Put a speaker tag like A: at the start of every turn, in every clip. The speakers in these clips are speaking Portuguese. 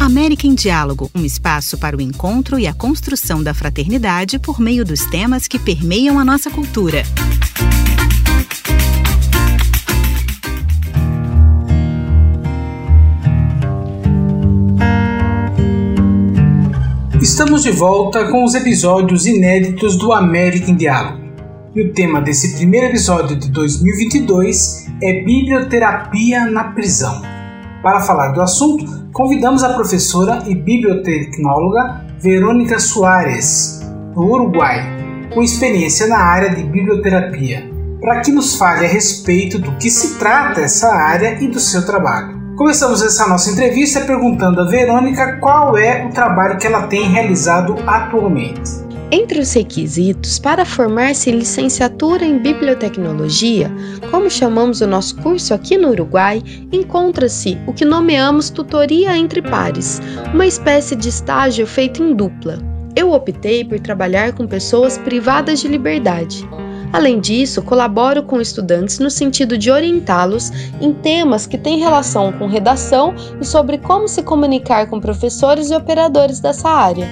A: América em Diálogo, um espaço para o encontro e a construção da fraternidade por meio dos temas que permeiam a nossa cultura.
B: Estamos de volta com os episódios inéditos do América em Diálogo. E o tema desse primeiro episódio de 2022 é Biblioterapia na Prisão. Para falar do assunto, convidamos a professora e bibliotecnóloga Verônica Soares, do Uruguai, com experiência na área de biblioterapia, para que nos fale a respeito do que se trata essa área e do seu trabalho. Começamos essa nossa entrevista perguntando a Verônica qual é o trabalho que ela tem realizado atualmente.
C: Entre os requisitos para formar-se licenciatura em bibliotecnologia, como chamamos o nosso curso aqui no Uruguai, encontra-se o que nomeamos tutoria entre pares, uma espécie de estágio feito em dupla. Eu optei por trabalhar com pessoas privadas de liberdade. Além disso, colaboro com estudantes no sentido de orientá-los em temas que têm relação com redação e sobre como se comunicar com professores e operadores dessa área.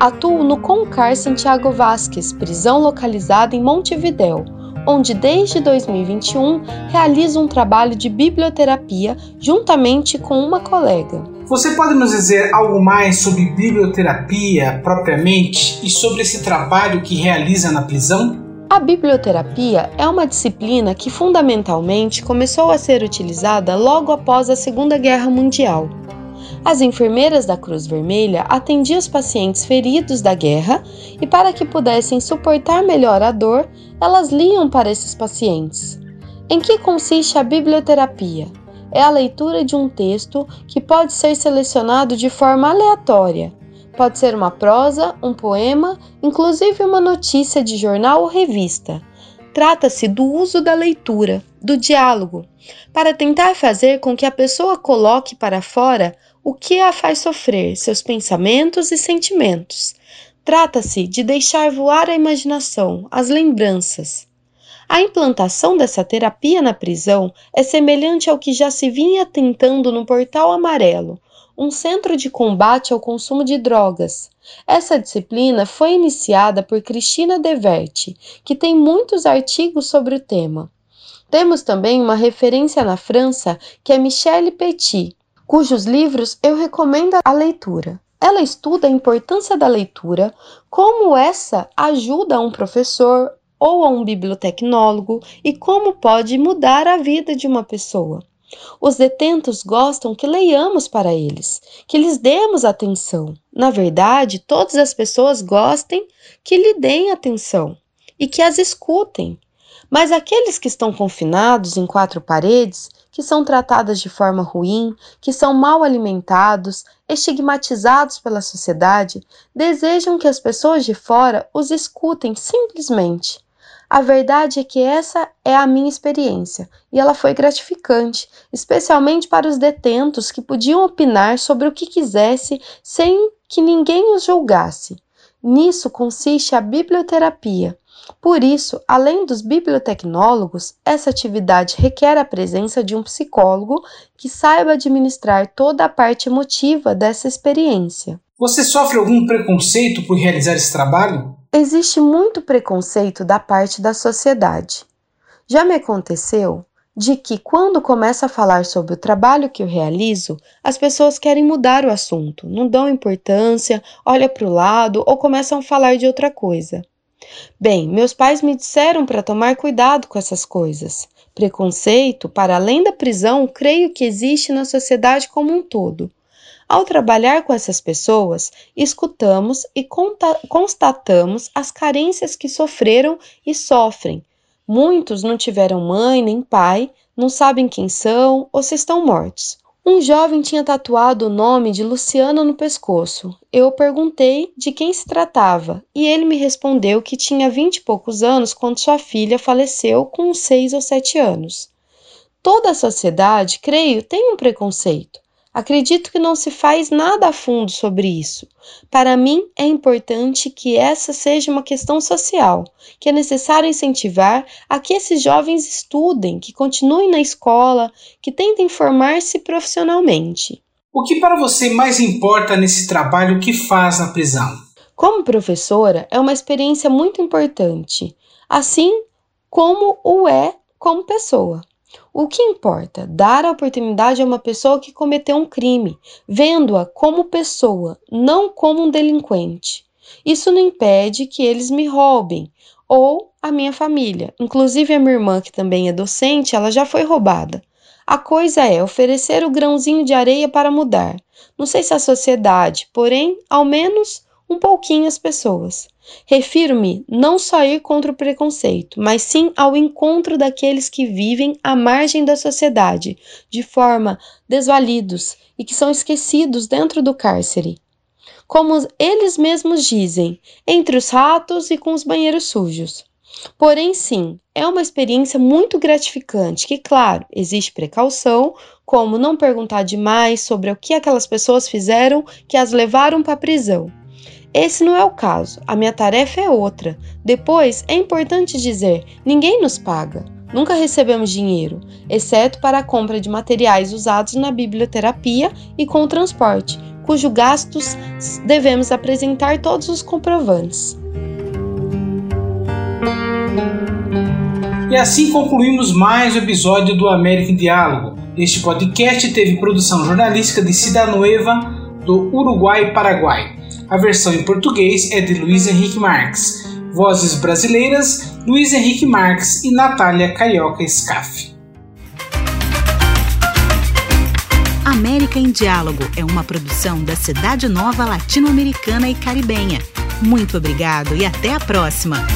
C: Atuo no Concar Santiago Vasques, prisão localizada em Montevidéu, onde desde 2021 realizo um trabalho de biblioterapia juntamente com uma colega.
B: Você pode nos dizer algo mais sobre biblioterapia propriamente e sobre esse trabalho que realiza na prisão?
C: A biblioterapia é uma disciplina que fundamentalmente começou a ser utilizada logo após a Segunda Guerra Mundial as enfermeiras da Cruz Vermelha atendiam os pacientes feridos da guerra e, para que pudessem suportar melhor a dor, elas liam para esses pacientes. Em que consiste a biblioterapia? É a leitura de um texto que pode ser selecionado de forma aleatória. Pode ser uma prosa, um poema, inclusive uma notícia de jornal ou revista. Trata-se do uso da leitura, do diálogo, para tentar fazer com que a pessoa coloque para fora o que a faz sofrer, seus pensamentos e sentimentos. Trata-se de deixar voar a imaginação, as lembranças. A implantação dessa terapia na prisão é semelhante ao que já se vinha tentando no Portal Amarelo, um centro de combate ao consumo de drogas. Essa disciplina foi iniciada por Cristina Deverte, que tem muitos artigos sobre o tema. Temos também uma referência na França, que é Michelle Petit, cujos livros eu recomendo a leitura. Ela estuda a importância da leitura, como essa ajuda a um professor ou a um bibliotecnólogo e como pode mudar a vida de uma pessoa. Os detentos gostam que leiamos para eles, que lhes demos atenção. Na verdade, todas as pessoas gostem que lhe deem atenção e que as escutem. Mas aqueles que estão confinados em quatro paredes que são tratadas de forma ruim, que são mal alimentados, estigmatizados pela sociedade, desejam que as pessoas de fora os escutem simplesmente. A verdade é que essa é a minha experiência e ela foi gratificante, especialmente para os detentos que podiam opinar sobre o que quisesse sem que ninguém os julgasse. Nisso consiste a biblioterapia por isso, além dos bibliotecnólogos, essa atividade requer a presença de um psicólogo que saiba administrar toda a parte emotiva dessa experiência.
B: Você sofre algum preconceito por realizar esse trabalho?
C: Existe muito preconceito da parte da sociedade. Já me aconteceu de que, quando começo a falar sobre o trabalho que eu realizo, as pessoas querem mudar o assunto, não dão importância, olham para o lado ou começam a falar de outra coisa. Bem, meus pais me disseram para tomar cuidado com essas coisas. Preconceito, para além da prisão, creio que existe na sociedade como um todo. Ao trabalhar com essas pessoas, escutamos e constatamos as carências que sofreram e sofrem. Muitos não tiveram mãe nem pai, não sabem quem são ou se estão mortos. Um jovem tinha tatuado o nome de Luciano no pescoço. Eu perguntei de quem se tratava e ele me respondeu que tinha vinte e poucos anos quando sua filha faleceu com seis ou sete anos. Toda a sociedade, creio, tem um preconceito. Acredito que não se faz nada a fundo sobre isso. Para mim, é importante que essa seja uma questão social, que é necessário incentivar a que esses jovens estudem, que continuem na escola, que tentem formar-se profissionalmente.
B: O que para você mais importa nesse trabalho que faz na prisão?
C: Como professora, é uma experiência muito importante, assim como o é como pessoa. O que importa? Dar a oportunidade a uma pessoa que cometeu um crime, vendo-a como pessoa, não como um delinquente. Isso não impede que eles me roubem ou a minha família. Inclusive a minha irmã, que também é docente, ela já foi roubada. A coisa é oferecer o grãozinho de areia para mudar. Não sei se a sociedade, porém, ao menos um pouquinho as pessoas. Refiro-me não só ir contra o preconceito, mas sim ao encontro daqueles que vivem à margem da sociedade, de forma desvalidos e que são esquecidos dentro do cárcere. Como eles mesmos dizem, entre os ratos e com os banheiros sujos. Porém, sim, é uma experiência muito gratificante que, claro, existe precaução, como não perguntar demais sobre o que aquelas pessoas fizeram que as levaram para a prisão. Esse não é o caso, a minha tarefa é outra. Depois, é importante dizer: ninguém nos paga. Nunca recebemos dinheiro, exceto para a compra de materiais usados na biblioterapia e com o transporte, cujos gastos devemos apresentar todos os comprovantes.
B: E assim concluímos mais um episódio do América em Diálogo. Este podcast teve produção jornalística de Cida Nueva, do Uruguai e Paraguai. A versão em português é de Luiz Henrique Marques. Vozes brasileiras: Luiz Henrique Marques e Natália Carioca Scaff.
A: América em Diálogo é uma produção da Cidade Nova Latino-Americana e Caribenha. Muito obrigado e até a próxima!